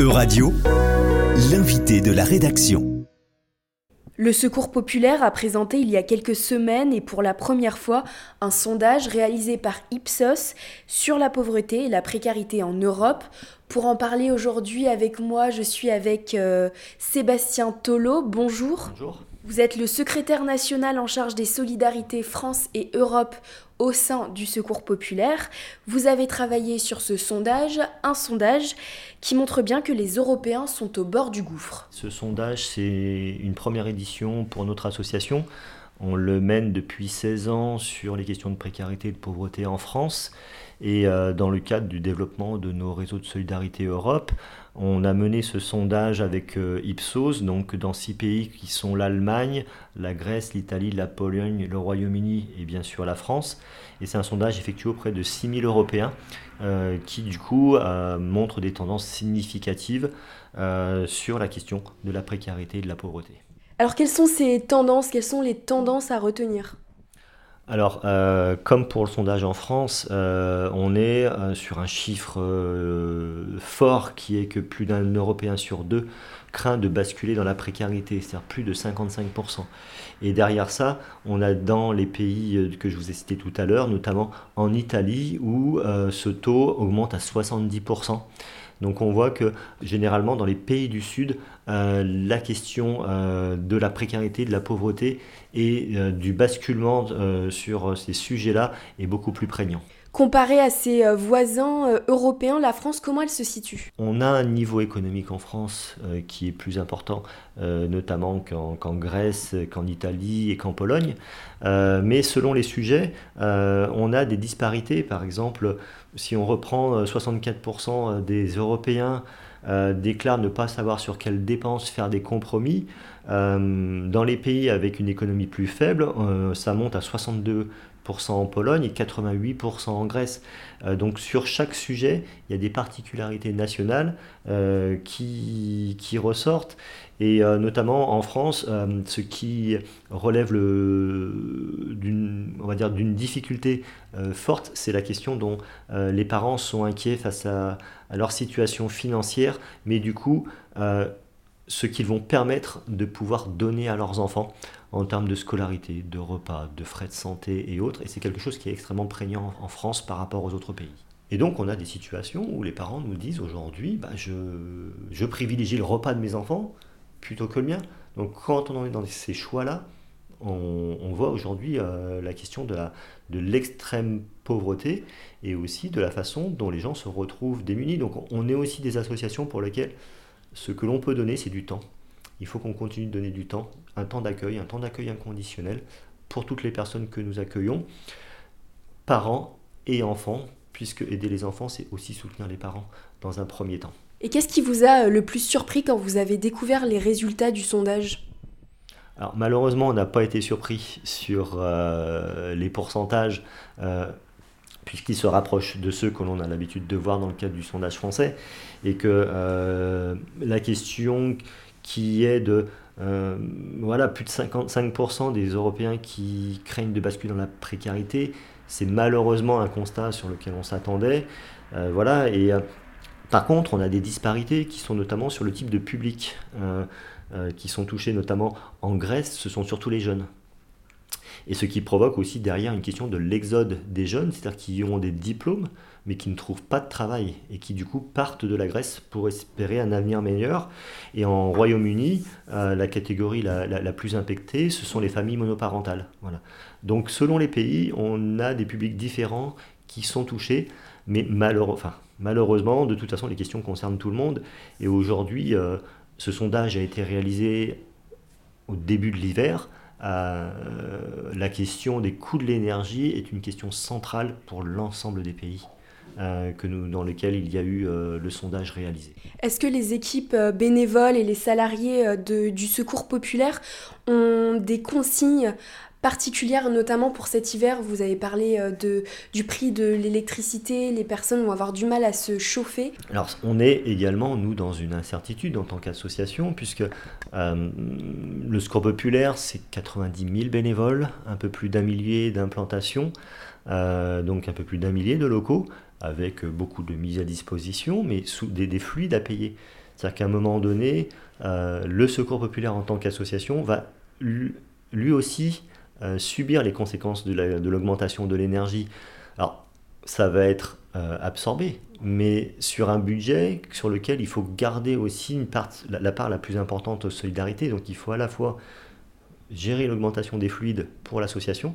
Euradio, l'invité de la rédaction. Le Secours populaire a présenté il y a quelques semaines et pour la première fois un sondage réalisé par Ipsos sur la pauvreté et la précarité en Europe. Pour en parler aujourd'hui avec moi, je suis avec euh, Sébastien Tolo. Bonjour. Bonjour. Vous êtes le secrétaire national en charge des solidarités France et Europe au sein du Secours populaire. Vous avez travaillé sur ce sondage, un sondage qui montre bien que les Européens sont au bord du gouffre. Ce sondage, c'est une première édition pour notre association. On le mène depuis 16 ans sur les questions de précarité et de pauvreté en France. Et euh, dans le cadre du développement de nos réseaux de solidarité Europe, on a mené ce sondage avec euh, Ipsos, donc dans six pays qui sont l'Allemagne, la Grèce, l'Italie, la Pologne, le Royaume-Uni et bien sûr la France. Et c'est un sondage effectué auprès de 6000 Européens euh, qui du coup montre des tendances significatives sur la question de la précarité et de la pauvreté. Alors quelles sont ces tendances Quelles sont les tendances à retenir? Alors, euh, comme pour le sondage en France, euh, on est euh, sur un chiffre fort qui est que plus d'un Européen sur deux craint de basculer dans la précarité, c'est-à-dire plus de 55%. Et derrière ça, on a dans les pays que je vous ai cités tout à l'heure, notamment en Italie, où ce taux augmente à 70%. Donc on voit que généralement dans les pays du Sud, euh, la question euh, de la précarité, de la pauvreté et euh, du basculement sur ces sujets-là est beaucoup plus prégnant. Comparé à ses voisins européens, la France, comment elle se situe? On a un niveau économique en France qui est plus important, notamment qu'en Grèce, qu'en Italie et qu'en Pologne. mais selon les sujets, on a des disparités. Par exemple, si on reprend 64% des Européens euh, déclarent ne pas savoir sur quelles dépenses faire des compromis. Euh, dans les pays avec une économie plus faible, euh, ça monte à 62% en Pologne et 88% en Grèce. donc sur chaque sujet, il y a des particularités nationales qui, ressortent. Et notamment en France, ce qui relève d'une difficulté forte, c'est la question dont les parents sont inquiets face à, à leur situation financière, mais du coup, euh, ce qu'ils vont permettre de pouvoir donner à leurs enfants en termes de scolarité, de repas, de frais de santé et autres. Et c'est quelque chose qui est extrêmement prégnant en France par rapport aux autres pays. Et donc on a des situations où les parents nous disent aujourd'hui, bah, je, privilégie le repas de mes enfants plutôt que le mien. Donc quand on est dans ces choix-là, on, voit aujourd'hui euh, la question de, de l'extrême pauvreté et aussi de la façon dont les gens se retrouvent démunis. Donc on est aussi des associations pour lesquelles ce que l'on peut donner, c'est du temps. Il faut qu'on continue de donner du temps, un temps d'accueil, un temps d'accueil inconditionnel pour toutes les personnes que nous accueillons, parents et enfants, puisque aider les enfants, c'est aussi soutenir les parents dans un premier temps. Et qu'est-ce qui vous a le plus surpris quand vous avez découvert les résultats du sondage? Alors malheureusement, on n'a pas été surpris sur euh, les pourcentages, euh, puisqu'ils se rapprochent de ceux que l'on a l'habitude de voir dans le cadre du sondage français, et que euh, la question qui est de voilà, plus de 55% des Européens qui craignent de basculer dans la précarité, c'est malheureusement un constat sur lequel on s'attendait. voilà, et par contre, on a des disparités qui sont notamment sur le type de public. Euh, qui sont touchés notamment en Grèce, ce sont surtout les jeunes. Et ce qui provoque aussi derrière une question de l'exode des jeunes, c'est-à-dire qui ont des diplômes, mais qui ne trouvent pas de travail, et qui du coup partent de la Grèce pour espérer un avenir meilleur. Et en Royaume-Uni, euh, la catégorie la, plus impactée, ce sont les familles monoparentales. Voilà. Donc selon les pays, on a des publics différents qui sont touchés, mais malheureusement, de toute façon, les questions concernent tout le monde. Et aujourd'hui, euh, ce sondage a été réalisé au début de l'hiver. Euh, la question des coûts de l'énergie est une question centrale pour l'ensemble des pays. Euh, dans lesquels il y a eu euh, le sondage réalisé. Est-ce que les équipes bénévoles et les salariés du secours populaire ont des consignes particulière, notamment pour cet hiver. Vous avez parlé euh, de, du prix de l'électricité, les personnes vont avoir du mal à se chauffer. Alors on est également, nous, dans une incertitude en tant qu'association, puisque euh, le Secours Populaire, c'est 90 000 bénévoles, un peu plus d'un millier d'implantations, euh, donc un peu plus d'un millier de locaux, avec beaucoup de mises à disposition, mais sous des, des fluides à payer. C'est-à-dire qu'à un moment donné, le Secours populaire en tant qu'association va lui aussi subir les conséquences de l'augmentation de l'énergie. Alors, ça va être absorbé, mais sur un budget sur lequel il faut garder aussi la, part la plus importante de solidarité. Donc il faut à la fois gérer l'augmentation des fluides pour l'association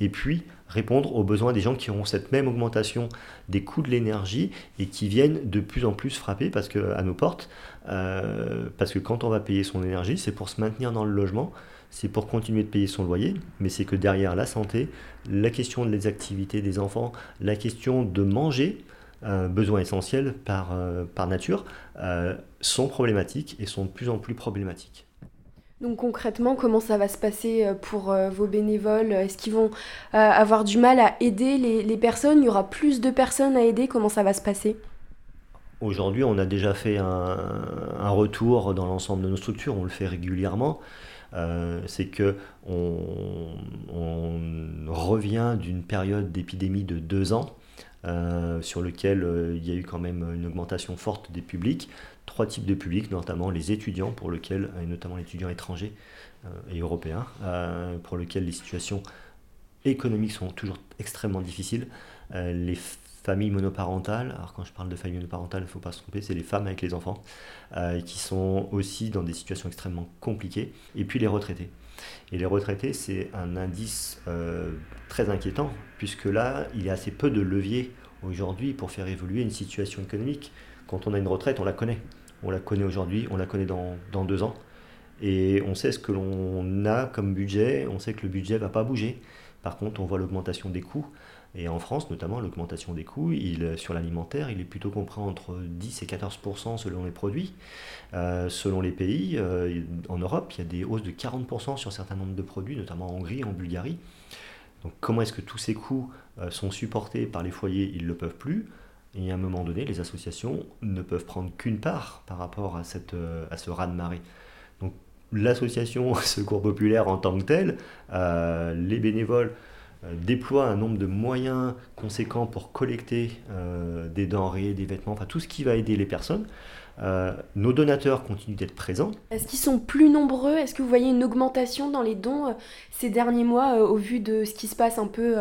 et puis répondre aux besoins des gens qui auront cette même augmentation des coûts de l'énergie et qui viennent de plus en plus frapper parce que, à nos portes. Euh, parce que quand on va payer son énergie, c'est pour se maintenir dans le logement, c'est pour continuer de payer son loyer, mais c'est que derrière la santé, la question des activités des enfants, la question de manger, euh, besoins essentiels par, euh, par nature, euh, sont problématiques et sont de plus en plus problématiques. Donc concrètement, comment ça va se passer pour vos bénévoles? Est-ce qu'ils vont avoir du mal à aider les, les, personnes? Il y aura plus de personnes à aider? Comment ça va se passer? Aujourd'hui, on a déjà fait un, un retour dans l'ensemble de nos structures, on le fait régulièrement. C'est que on, revient d'une période d'épidémie de deux ans euh, sur lequel euh, il y a eu quand même une augmentation forte des publics. Trois types de publics, notamment les étudiants, pour et notamment les étudiants étrangers euh, et européens, pour lesquels les situations économiques sont toujours extrêmement difficiles. les familles monoparentales, alors quand je parle de familles monoparentales, il ne faut pas se tromper, c'est les femmes avec les enfants, qui sont aussi dans des situations extrêmement compliquées, et puis les retraités. Et les retraités, c'est un indice euh, très inquiétant, puisque là, il y a assez peu de leviers aujourd'hui pour faire évoluer une situation économique. Quand on a une retraite, on la connaît. On la connaît aujourd'hui, on la connaît dans, dans, deux ans. Et on sait ce que l'on a comme budget, on sait que le budget ne va pas bouger. Par contre, on voit l'augmentation des coûts. Et en France, notamment, l'augmentation des coûts sur l'alimentaire, il est plutôt compris entre 10 et 14% selon les produits. Euh, selon les pays, euh, en Europe, il y a des hausses de 40% sur un certain nombre de produits, notamment en Hongrie, en Bulgarie. Donc comment est-ce que tous ces coûts euh, sont supportés par les foyers? Ils ne le peuvent plus. Et à un moment donné, les associations ne peuvent prendre qu'une part par rapport à, cette, à ce raz-de-marée. Donc l'association Secours Populaire en tant que telle, les bénévoles, déploie un nombre de moyens conséquents pour collecter euh, des denrées, des vêtements, enfin tout ce qui va aider les personnes. Euh, nos donateurs continuent d'être présents. Est-ce qu'ils sont plus nombreux? Est-ce que vous voyez une augmentation dans les dons ces derniers mois au vu de ce qui se passe un peu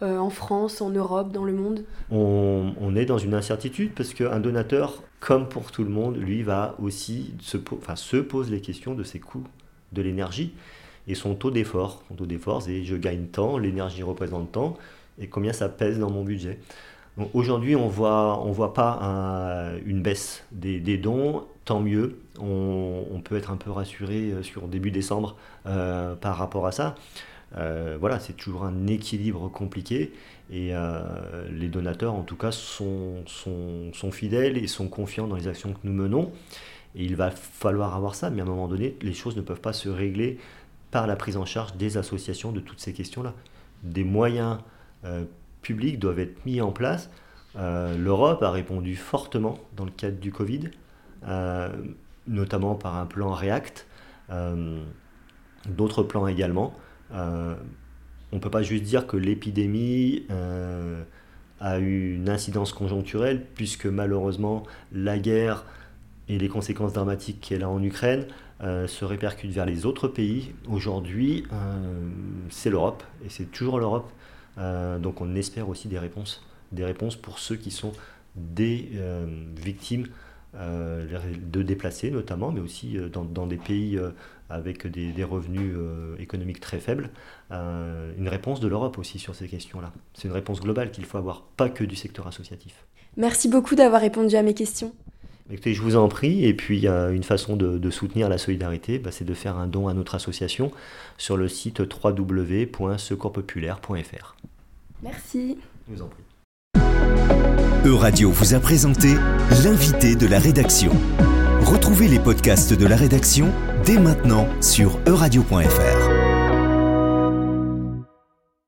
en France, en Europe, dans le monde? On, on, est dans une incertitude parce qu'un donateur, comme pour tout le monde, lui va aussi se, enfin, se pose les questions de ses coûts de l'énergie et son taux d'effort. Son taux d'effort, c'est je gagne tant, l'énergie représente tant, et combien ça pèse dans mon budget. Aujourd'hui, on voit, on voit pas une baisse des, dons, tant mieux. On, peut être un peu rassuré euh, sur début décembre euh, par rapport à ça. Euh, voilà, c'est toujours un équilibre compliqué et les donateurs, en tout cas, sont, sont, fidèles et sont confiants dans les actions que nous menons. Et il va falloir avoir ça, mais à un moment donné, les choses ne peuvent pas se régler par la prise en charge des associations de toutes ces questions-là. Des moyens euh, publics doivent être mis en place. Euh, L'Europe a répondu fortement dans le cadre du Covid, euh, notamment par un plan REACT, d'autres plans également. on ne peut pas juste dire que l'épidémie a eu une incidence conjoncturelle, puisque malheureusement la guerre et les conséquences dramatiques qu'elle a en Ukraine euh, se répercutent vers les autres pays. Aujourd'hui, euh, c'est l'Europe, et c'est toujours l'Europe. Euh, donc on espère aussi des réponses, des réponses pour ceux qui sont des victimes de déplacés notamment, mais aussi dans, des pays avec des, des revenus économiques très faibles. une réponse de l'Europe aussi sur ces questions-là. C'est une réponse globale qu'il faut avoir, pas que du secteur associatif. Merci beaucoup d'avoir répondu à mes questions. Écoutez, je vous en prie. Et puis, a une façon de, soutenir la solidarité, bah, c'est de faire un don à notre association sur le site www.secourspopulaire.fr. Merci. Je vous en prie. Euradio vous a présenté l'invité de la rédaction. Retrouvez les podcasts de la rédaction dès maintenant sur euradio.fr.